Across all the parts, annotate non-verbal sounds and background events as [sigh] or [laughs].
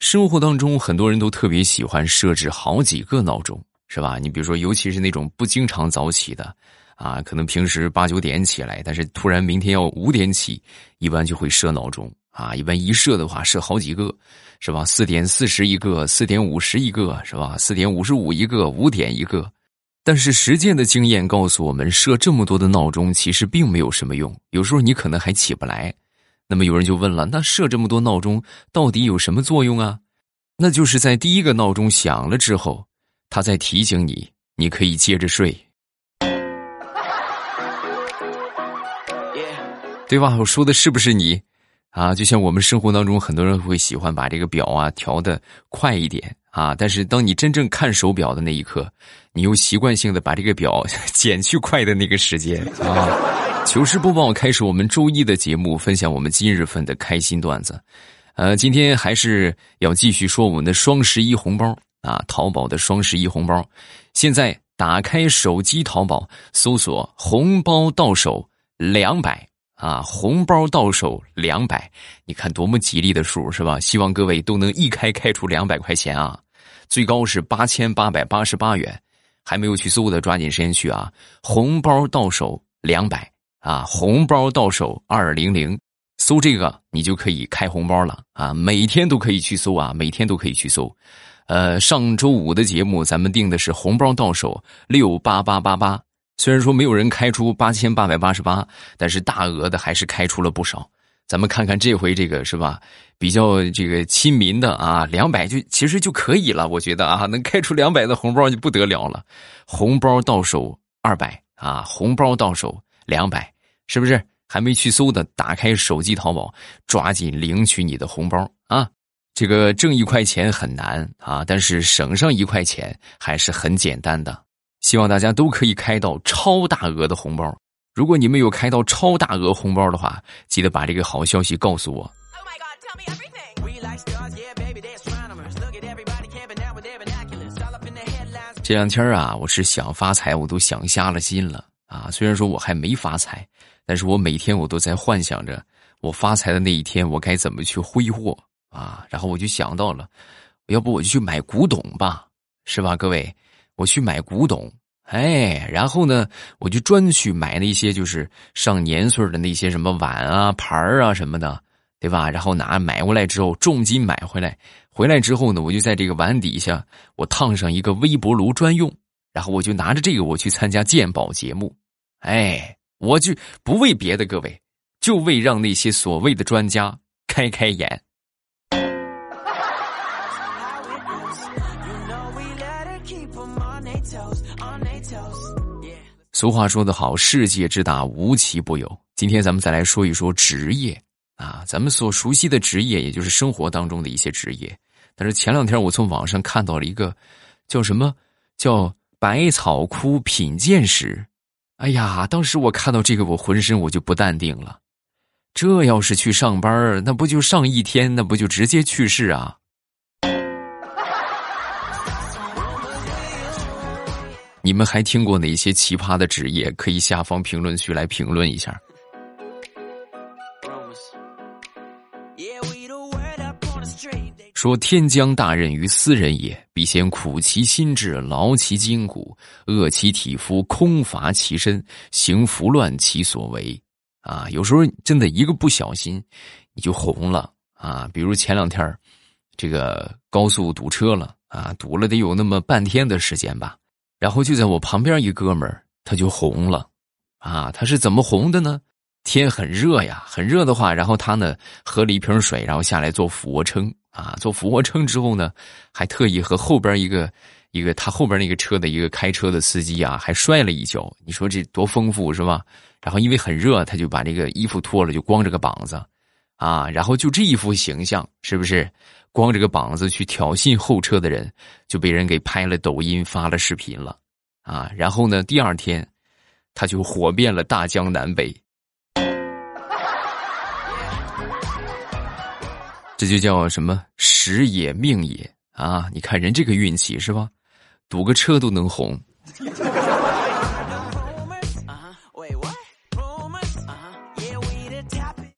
生活当中，很多人都特别喜欢设置好几个闹钟，是吧？你比如说，尤其是那种不经常早起的，啊，可能平时八九点起来，但是突然明天要五点起，一般就会设闹钟啊。一般一设的话，设好几个，是吧？四点四十一个，四点五十一个，是吧？四点五十五一个，五点一个。但是实践的经验告诉我们，设这么多的闹钟其实并没有什么用，有时候你可能还起不来。那么有人就问了，那设这么多闹钟到底有什么作用啊？那就是在第一个闹钟响了之后，他在提醒你，你可以接着睡，对吧？我说的是不是你？啊，就像我们生活当中很多人会喜欢把这个表啊调的快一点啊，但是当你真正看手表的那一刻，你又习惯性的把这个表 [laughs] 减去快的那个时间啊。糗事播报开始，我们周一的节目，分享我们今日份的开心段子。呃，今天还是要继续说我们的双十一红包啊，淘宝的双十一红包。现在打开手机淘宝，搜索“红包到手两百”啊，红包到手两百，你看多么吉利的数是吧？希望各位都能一开开出两百块钱啊，最高是八千八百八十八元。还没有去搜的，抓紧时间去啊！红包到手两百。啊，红包到手二零零，搜这个你就可以开红包了啊！每天都可以去搜啊，每天都可以去搜。呃，上周五的节目咱们定的是红包到手六八八八八，虽然说没有人开出八千八百八十八，但是大额的还是开出了不少。咱们看看这回这个是吧？比较这个亲民的啊，两百就其实就可以了，我觉得啊，能开出两百的红包就不得了了。红包到手二百啊，红包到手。两百，是不是还没去搜的？打开手机淘宝，抓紧领取你的红包啊！这个挣一块钱很难啊，但是省上一块钱还是很简单的。希望大家都可以开到超大额的红包。如果你们有开到超大额红包的话，记得把这个好消息告诉我。这两天啊，我是想发财，我都想瞎了心了。啊，虽然说我还没发财，但是我每天我都在幻想着我发财的那一天，我该怎么去挥霍啊？然后我就想到了，要不我就去买古董吧，是吧？各位，我去买古董，哎，然后呢，我就专去买那些就是上年岁的那些什么碗啊、盘啊什么的，对吧？然后拿买回来之后，重金买回来，回来之后呢，我就在这个碗底下，我烫上一个微波炉专用。然后我就拿着这个，我去参加鉴宝节目，哎，我就不为别的，各位，就为让那些所谓的专家开开眼。俗话说得好，世界之大，无奇不有。今天咱们再来说一说职业啊，咱们所熟悉的职业，也就是生活当中的一些职业。但是前两天我从网上看到了一个，叫什么叫？百草枯品鉴史，哎呀！当时我看到这个，我浑身我就不淡定了。这要是去上班那不就上一天，那不就直接去世啊？[laughs] 你们还听过哪些奇葩的职业？可以下方评论区来评论一下。说天将大任于斯人也，必先苦其心志，劳其筋骨，饿其体肤，空乏其身，行拂乱其所为。啊，有时候真的一个不小心，你就红了啊！比如前两天这个高速堵车了啊，堵了得有那么半天的时间吧。然后就在我旁边一哥们儿，他就红了，啊，他是怎么红的呢？天很热呀，很热的话，然后他呢喝了一瓶水，然后下来做俯卧撑。啊，做俯卧撑之后呢，还特意和后边一个一个他后边那个车的一个开车的司机啊，还摔了一跤。你说这多丰富是吧？然后因为很热，他就把这个衣服脱了，就光着个膀子，啊，然后就这一副形象，是不是？光着个膀子去挑衅后车的人，就被人给拍了抖音发了视频了，啊，然后呢，第二天他就火遍了大江南北。这就叫什么时也命也啊！你看人这个运气是吧？堵个车都能红。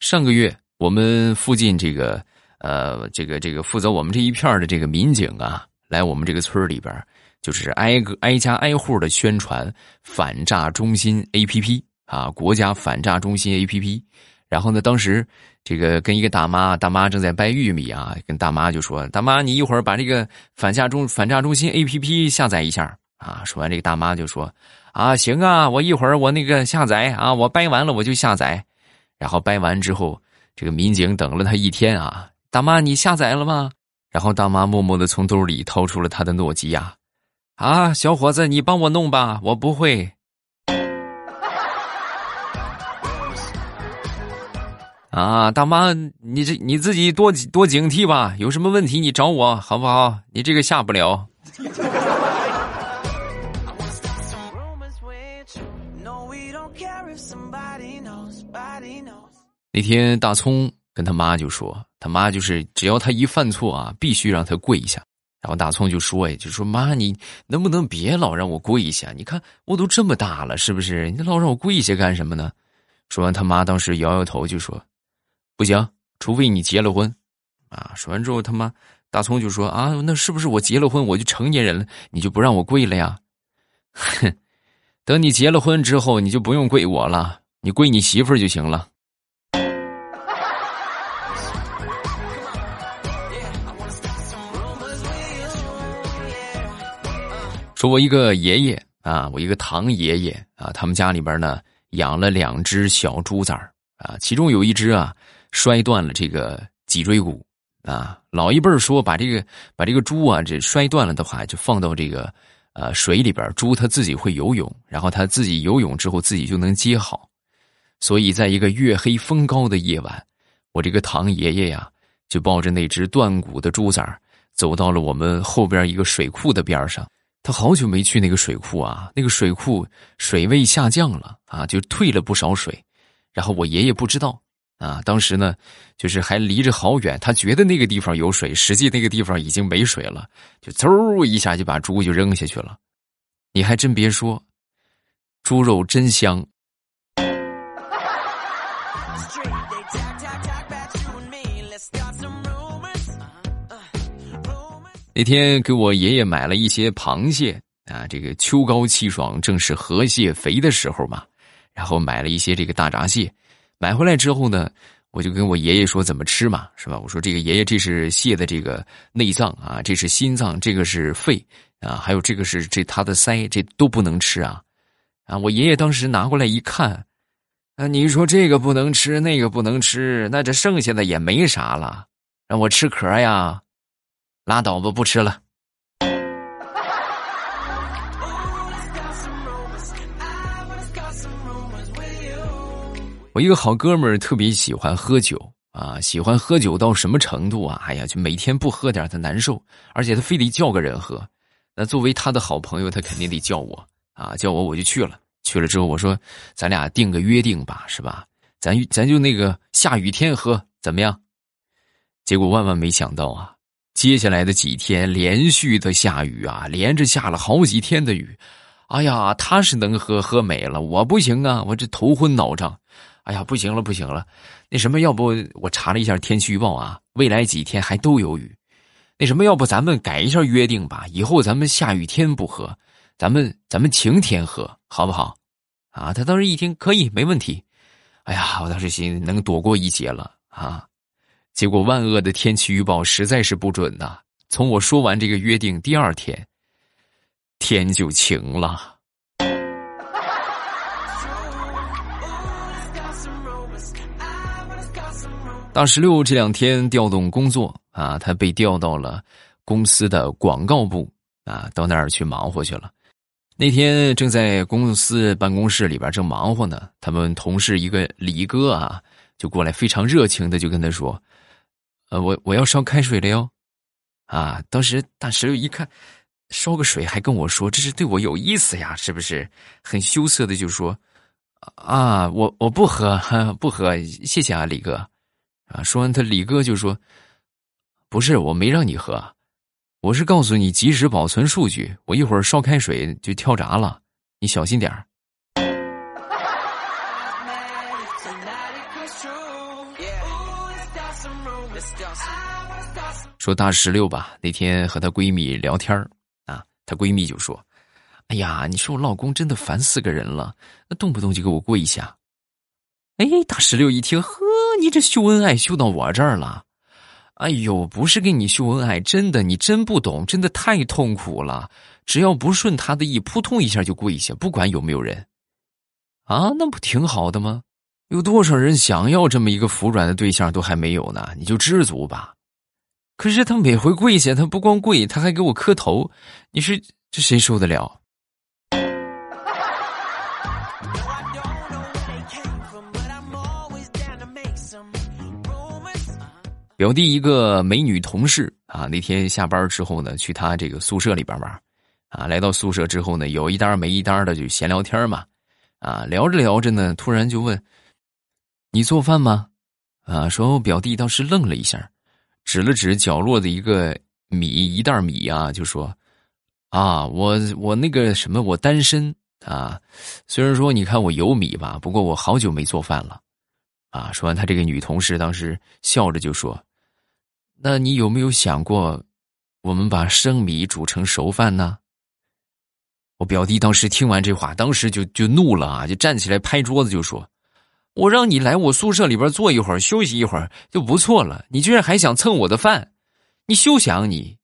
上个月我们附近这个呃，这个这个负责我们这一片的这个民警啊，来我们这个村里边，就是挨个挨家挨户的宣传反诈中心 A P P 啊，国家反诈中心 A P P。然后呢，当时这个跟一个大妈，大妈正在掰玉米啊，跟大妈就说：“大妈，你一会儿把这个反诈中反诈中心 A P P 下载一下啊。”说完，这个大妈就说：“啊，行啊，我一会儿我那个下载啊，我掰完了我就下载。”然后掰完之后，这个民警等了他一天啊。大妈，你下载了吗？然后大妈默默的从兜里掏出了他的诺基亚，啊，小伙子，你帮我弄吧，我不会。啊，大妈，你这你自己多多警惕吧，有什么问题你找我好不好？你这个下不了。[laughs] 那天大葱。跟他妈就说，他妈就是只要他一犯错啊，必须让他跪下。然后大葱就说：“哎，就说妈，你能不能别老让我跪下？你看我都这么大了，是不是？你老让我跪下干什么呢？”说完，他妈当时摇摇头就说：“不行，除非你结了婚。”啊，说完之后，他妈大葱就说：“啊，那是不是我结了婚，我就成年人了，你就不让我跪了呀？”哼，等你结了婚之后，你就不用跪我了，你跪你媳妇儿就行了。说，我一个爷爷啊，我一个堂爷爷啊，他们家里边呢养了两只小猪崽儿啊，其中有一只啊摔断了这个脊椎骨啊。老一辈说，把这个把这个猪啊这摔断了的话，就放到这个呃水里边，猪它自己会游泳，然后它自己游泳之后自己就能接好。所以，在一个月黑风高的夜晚，我这个堂爷爷呀，就抱着那只断骨的猪崽儿，走到了我们后边一个水库的边上。他好久没去那个水库啊，那个水库水位下降了啊，就退了不少水。然后我爷爷不知道啊，当时呢，就是还离着好远，他觉得那个地方有水，实际那个地方已经没水了，就嗖一下就把猪就扔下去了。你还真别说，猪肉真香。那天给我爷爷买了一些螃蟹啊，这个秋高气爽，正是河蟹肥的时候嘛。然后买了一些这个大闸蟹，买回来之后呢，我就跟我爷爷说怎么吃嘛，是吧？我说这个爷爷，这是蟹的这个内脏啊，这是心脏，这个是肺啊，还有这个是这它的腮，这都不能吃啊。啊，我爷爷当时拿过来一看，啊，你说这个不能吃，那个不能吃，那这剩下的也没啥了，让我吃壳呀。拉倒吧，不吃了。我一个好哥们儿特别喜欢喝酒啊，喜欢喝酒到什么程度啊？哎呀，就每天不喝点他难受，而且他非得叫个人喝。那作为他的好朋友，他肯定得叫我啊，叫我我就去了。去了之后，我说咱俩定个约定吧，是吧？咱咱就那个下雨天喝怎么样？结果万万没想到啊！接下来的几天连续的下雨啊，连着下了好几天的雨，哎呀，他是能喝喝没了，我不行啊，我这头昏脑胀，哎呀，不行了不行了，那什么，要不我查了一下天气预报啊，未来几天还都有雨，那什么，要不咱们改一下约定吧，以后咱们下雨天不喝，咱们咱们晴天喝，好不好？啊，他当时一听可以，没问题，哎呀，我当时心能躲过一劫了啊。结果万恶的天气预报实在是不准呐！从我说完这个约定第二天，天就晴了。大石榴这两天调动工作啊，他被调到了公司的广告部啊，到那儿去忙活去了。那天正在公司办公室里边正忙活呢，他们同事一个李哥啊，就过来非常热情的就跟他说。呃，我我要烧开水了哟，啊！当时大石榴一看，烧个水还跟我说，这是对我有意思呀，是不是？很羞涩的就说，啊，我我不喝，[laughs] 不喝，谢谢啊，李哥。啊，说完他李哥就说，不是，我没让你喝，我是告诉你及时保存数据，我一会儿烧开水就跳闸了，你小心点儿。说大石榴吧，那天和她闺蜜聊天啊，她闺蜜就说：“哎呀，你说我老公真的烦死个人了，那动不动就给我跪下。”哎，大石榴一听，呵，你这秀恩爱秀到我这儿了。哎呦，不是跟你秀恩爱，真的，你真不懂，真的太痛苦了。只要不顺他的意，扑通一下就跪下，不管有没有人。啊，那不挺好的吗？有多少人想要这么一个服软的对象都还没有呢？你就知足吧。可是他每回跪下，他不光跪，他还给我磕头。你说这谁受得了？表弟一个美女同事啊，那天下班之后呢，去他这个宿舍里边玩，啊，来到宿舍之后呢，有一搭没一搭的就闲聊天嘛，啊，聊着聊着呢，突然就问：“你做饭吗？”啊，说表弟当时愣了一下，指了指角落的一个米一袋米啊，就说：“啊，我我那个什么，我单身啊，虽然说你看我有米吧，不过我好久没做饭了。”啊，说完，他这个女同事当时笑着就说。那你有没有想过，我们把生米煮成熟饭呢？我表弟当时听完这话，当时就就怒了啊，就站起来拍桌子就说：“我让你来我宿舍里边坐一会儿，休息一会儿就不错了，你居然还想蹭我的饭，你休想你！”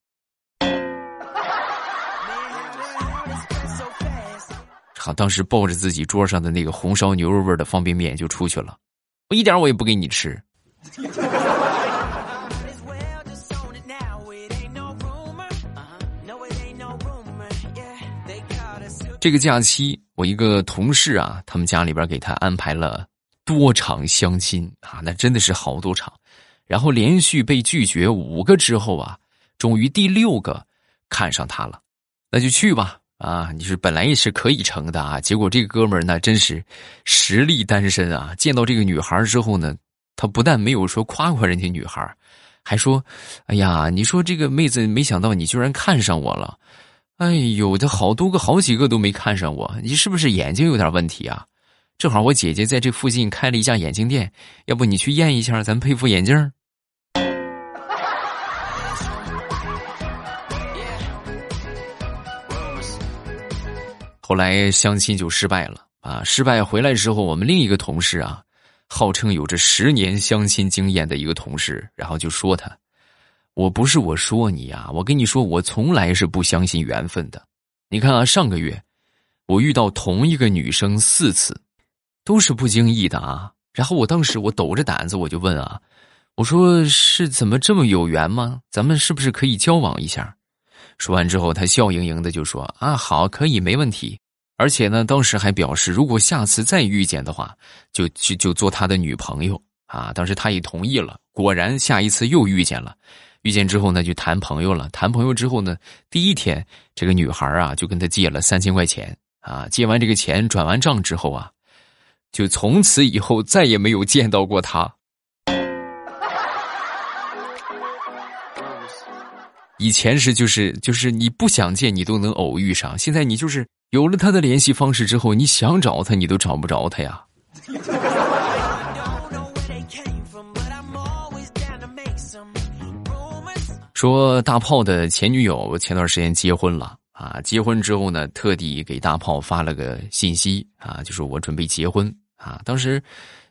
好，当时抱着自己桌上的那个红烧牛肉味的方便面就出去了，我一点我也不给你吃。这个假期，我一个同事啊，他们家里边给他安排了多场相亲啊，那真的是好多场，然后连续被拒绝五个之后啊，终于第六个看上他了，那就去吧啊！你是本来也是可以成的啊，结果这个哥们儿那真是实力单身啊，见到这个女孩之后呢，他不但没有说夸夸人家女孩，还说：“哎呀，你说这个妹子，没想到你居然看上我了。”哎呦，这好多个、好几个都没看上我，你是不是眼睛有点问题啊？正好我姐姐在这附近开了一家眼镜店，要不你去验一下，咱配副眼镜。后来相亲就失败了啊！失败回来之后，我们另一个同事啊，号称有着十年相亲经验的一个同事，然后就说他。我不是我说你呀，我跟你说，我从来是不相信缘分的。你看啊，上个月我遇到同一个女生四次，都是不经意的啊。然后我当时我抖着胆子我就问啊，我说是怎么这么有缘吗？咱们是不是可以交往一下？说完之后，他笑盈盈的就说啊，好，可以，没问题。而且呢，当时还表示，如果下次再遇见的话，就就就做他的女朋友啊。当时他也同意了。果然，下一次又遇见了。遇见之后呢，就谈朋友了。谈朋友之后呢，第一天这个女孩啊就跟他借了三千块钱啊。借完这个钱，转完账之后啊，就从此以后再也没有见到过他。以前是就是就是你不想见你都能偶遇上，现在你就是有了他的联系方式之后，你想找他你都找不着他呀。说大炮的前女友前段时间结婚了啊，结婚之后呢，特地给大炮发了个信息啊，就是我准备结婚啊。当时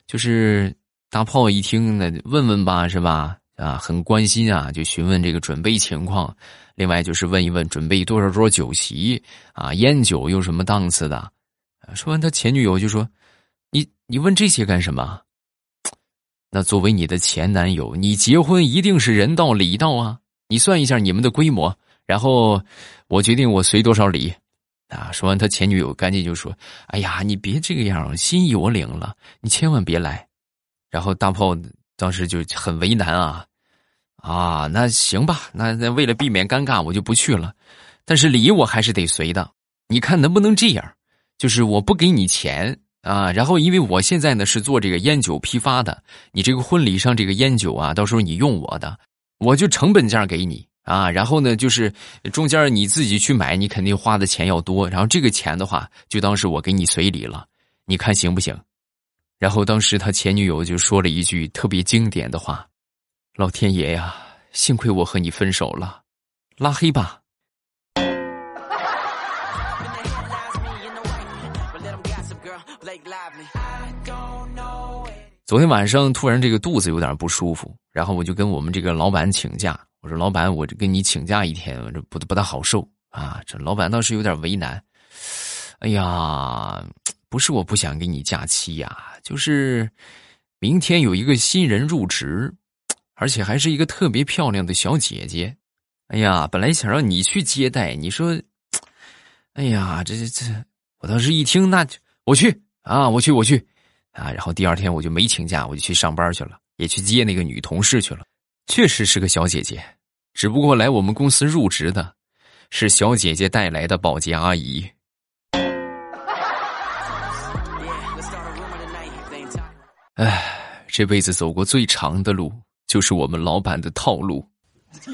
就是大炮一听呢，问问吧，是吧？啊，很关心啊，就询问这个准备情况。另外就是问一问准备多少桌酒席啊，烟酒有什么档次的？说完，他前女友就说：“你你问这些干什么？那作为你的前男友，你结婚一定是人到礼到啊。”你算一下你们的规模，然后我决定我随多少礼，啊！说完，他前女友赶紧就说：“哎呀，你别这个样，心意我领了，你千万别来。”然后大炮当时就很为难啊，啊，那行吧，那那为了避免尴尬，我就不去了，但是礼我还是得随的。你看能不能这样？就是我不给你钱啊，然后因为我现在呢是做这个烟酒批发的，你这个婚礼上这个烟酒啊，到时候你用我的。我就成本价给你啊，然后呢，就是中间你自己去买，你肯定花的钱要多。然后这个钱的话，就当是我给你随礼了，你看行不行？然后当时他前女友就说了一句特别经典的话：“老天爷呀，幸亏我和你分手了，拉黑吧。昨天晚上突然这个肚子有点不舒服，然后我就跟我们这个老板请假。我说：“老板，我这跟你请假一天，这不不大好受啊。”这老板倒是有点为难。哎呀，不是我不想给你假期呀，就是明天有一个新人入职，而且还是一个特别漂亮的小姐姐。哎呀，本来想让你去接待，你说，哎呀，这这这，我当时一听，那我去啊，我去，我去。啊，然后第二天我就没请假，我就去上班去了，也去接那个女同事去了。确实是个小姐姐，只不过来我们公司入职的，是小姐姐带来的保洁阿姨。唉，这辈子走过最长的路，就是我们老板的套路。[laughs]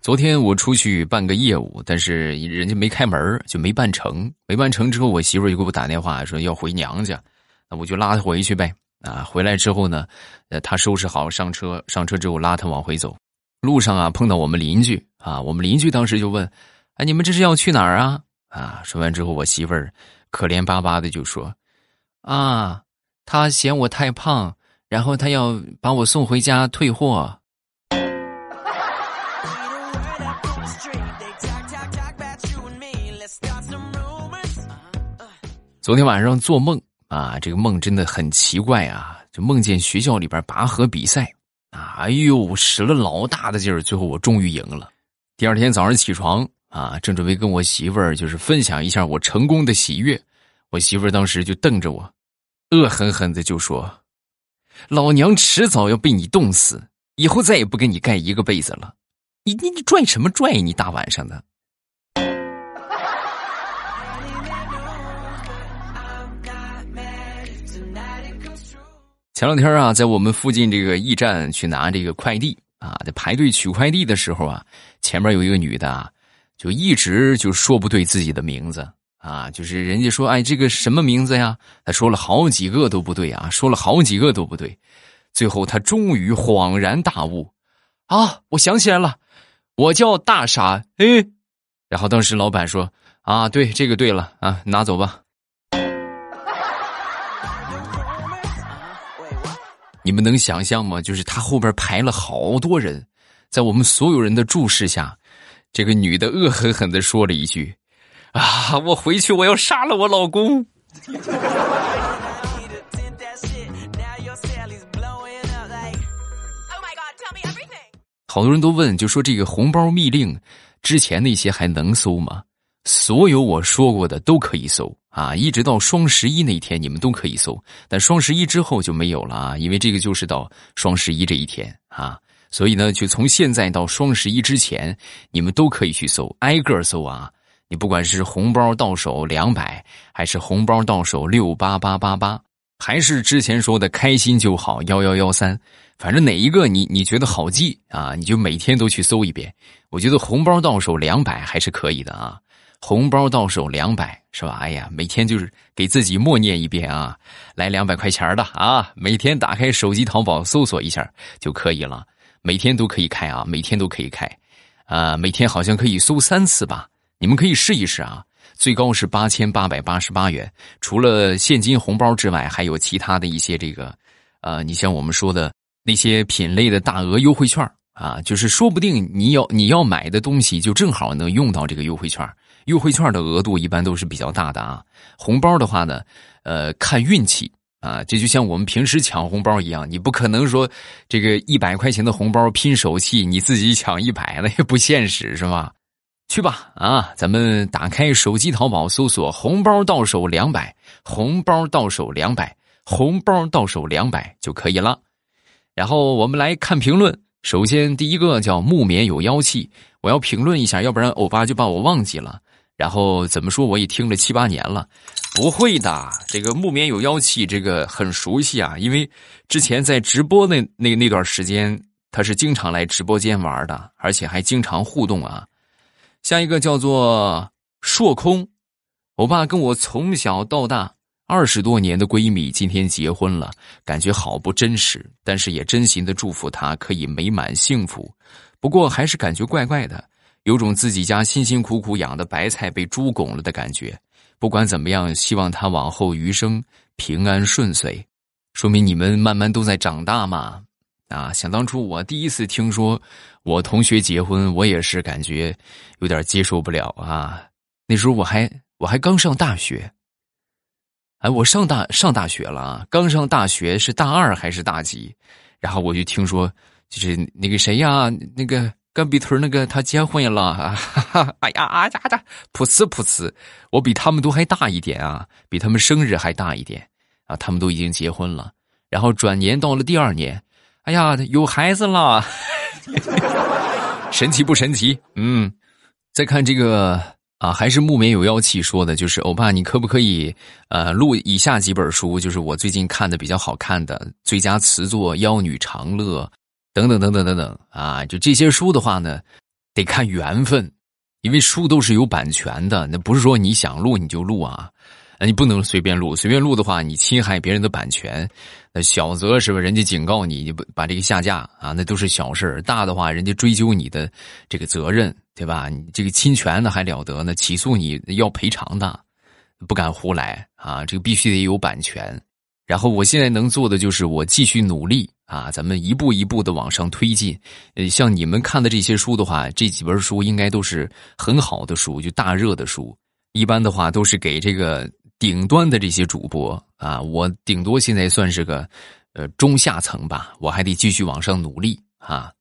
昨天我出去办个业务，但是人家没开门，就没办成。没办成之后，我媳妇就给我打电话说要回娘家，那我就拉她回去呗。啊，回来之后呢，呃，她收拾好上车，上车之后拉她往回走。路上啊，碰到我们邻居啊，我们邻居当时就问：“哎，你们这是要去哪儿啊？”啊，说完之后，我媳妇儿可怜巴巴的就说：“啊，他嫌我太胖，然后他要把我送回家退货。”昨天晚上做梦啊，这个梦真的很奇怪啊！就梦见学校里边拔河比赛啊，哎呦，使了老大的劲儿，最后我终于赢了。第二天早上起床啊，正准备跟我媳妇儿就是分享一下我成功的喜悦，我媳妇儿当时就瞪着我，恶狠狠的就说：“老娘迟早要被你冻死，以后再也不跟你盖一个被子了。你你你拽什么拽？你大晚上的。”前两天啊，在我们附近这个驿站去拿这个快递啊，在排队取快递的时候啊，前面有一个女的啊，就一直就说不对自己的名字啊，就是人家说哎这个什么名字呀，她说了好几个都不对啊，说了好几个都不对，最后她终于恍然大悟，啊，我想起来了，我叫大傻哎，然后当时老板说啊，对这个对了啊，拿走吧。你们能想象吗？就是他后边排了好多人，在我们所有人的注视下，这个女的恶狠狠的说了一句：“啊，我回去我要杀了我老公。”好多人都问，就说这个红包密令之前那些还能搜吗？所有我说过的都可以搜啊，一直到双十一那一天你们都可以搜，但双十一之后就没有了啊，因为这个就是到双十一这一天啊，所以呢，就从现在到双十一之前，你们都可以去搜，挨个搜啊。你不管是红包到手两百，还是红包到手六八八八八，还是之前说的开心就好幺幺幺三，反正哪一个你你觉得好记啊，你就每天都去搜一遍。我觉得红包到手两百还是可以的啊。红包到手两百是吧？哎呀，每天就是给自己默念一遍啊，来两百块钱的啊，每天打开手机淘宝搜索一下就可以了，每天都可以开啊，每天都可以开，啊，每天好像可以搜三次吧？你们可以试一试啊，最高是八千八百八十八元，除了现金红包之外，还有其他的一些这个，呃，你像我们说的那些品类的大额优惠券啊，就是说不定你要你要买的东西就正好能用到这个优惠券。优惠券的额度一般都是比较大的啊，红包的话呢，呃，看运气啊，这就像我们平时抢红包一样，你不可能说这个一百块钱的红包拼手气，你自己抢一百，那也不现实是吧？去吧啊，咱们打开手机淘宝搜索“红包到手两百”，红包到手两百，红包到手两百就可以了。然后我们来看评论，首先第一个叫木棉有妖气，我要评论一下，要不然欧巴就把我忘记了。然后怎么说？我也听了七八年了，不会的。这个木棉有妖气，这个很熟悉啊，因为之前在直播那那那段时间，他是经常来直播间玩的，而且还经常互动啊。下一个叫做硕空，我爸跟我从小到大，二十多年的闺蜜今天结婚了，感觉好不真实，但是也真心的祝福她可以美满幸福。不过还是感觉怪怪的，有种自己家辛辛苦苦养的白菜被猪拱了的感觉。不管怎么样，希望他往后余生平安顺遂。说明你们慢慢都在长大嘛。啊，想当初我第一次听说我同学结婚，我也是感觉有点接受不了啊。那时候我还我还刚上大学。哎，我上大上大学了啊！刚上大学是大二还是大几？然后我就听说，就是那个谁呀，那个干壁屯那个他结婚了啊！[laughs] 哎呀啊呀呀！噗呲噗呲，我比他们都还大一点啊，比他们生日还大一点啊！他们都已经结婚了，然后转年到了第二年，哎呀，有孩子了，[laughs] 神奇不神奇？嗯，再看这个。啊，还是木棉有妖气说的，就是欧巴，你可不可以呃录以下几本书？就是我最近看的比较好看的最佳词作《妖女长乐》等等等等等等啊！就这些书的话呢，得看缘分，因为书都是有版权的，那不是说你想录你就录啊。你不能随便录，随便录的话，你侵害别人的版权，那小则是吧？人家警告你，你不把这个下架啊，那都是小事大的话，人家追究你的这个责任，对吧？你这个侵权的还了得呢？起诉你要赔偿的，不敢胡来啊！这个必须得有版权。然后我现在能做的就是我继续努力啊，咱们一步一步的往上推进。呃，像你们看的这些书的话，这几本书应该都是很好的书，就大热的书。一般的话都是给这个。顶端的这些主播啊，我顶多现在算是个，呃，中下层吧，我还得继续往上努力啊。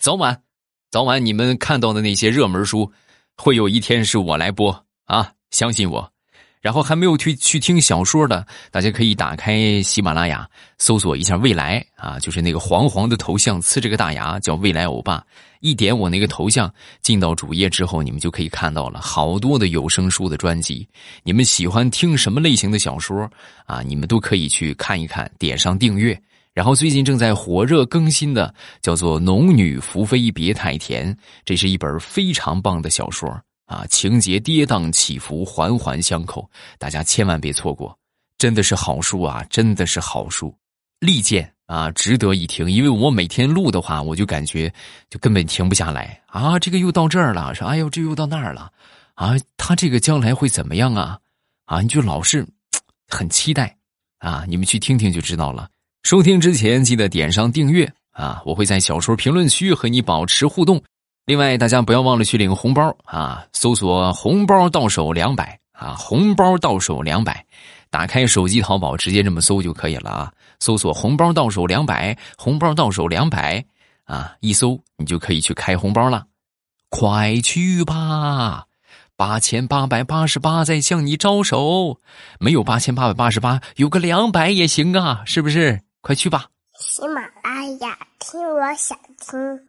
早晚，早晚你们看到的那些热门书，会有一天是我来播啊，相信我。然后还没有去去听小说的，大家可以打开喜马拉雅，搜索一下“未来”啊，就是那个黄黄的头像，呲着个大牙，叫“未来欧巴”。一点我那个头像，进到主页之后，你们就可以看到了好多的有声书的专辑。你们喜欢听什么类型的小说啊？你们都可以去看一看，点上订阅。然后最近正在火热更新的叫做《农女福妃别太甜》，这是一本非常棒的小说。啊，情节跌宕起伏，环环相扣，大家千万别错过，真的是好书啊，真的是好书，利剑啊，值得一听。因为我每天录的话，我就感觉就根本停不下来啊，这个又到这儿了，说哎呦，这又到那儿了，啊，他这个将来会怎么样啊？啊，你就老是很期待啊，你们去听听就知道了。收听之前记得点上订阅啊，我会在小说评论区和你保持互动。另外，大家不要忘了去领红包啊！搜索“红包到手两百”啊，“红包到手两百”，打开手机淘宝，直接这么搜就可以了啊！搜索“红包到手两百”，“红包到手两百”啊，一搜你就可以去开红包了，快去吧！八千八百八十八在向你招手，没有八千八百八十八，有个两百也行啊，是不是？快去吧！喜马拉雅听，我想听。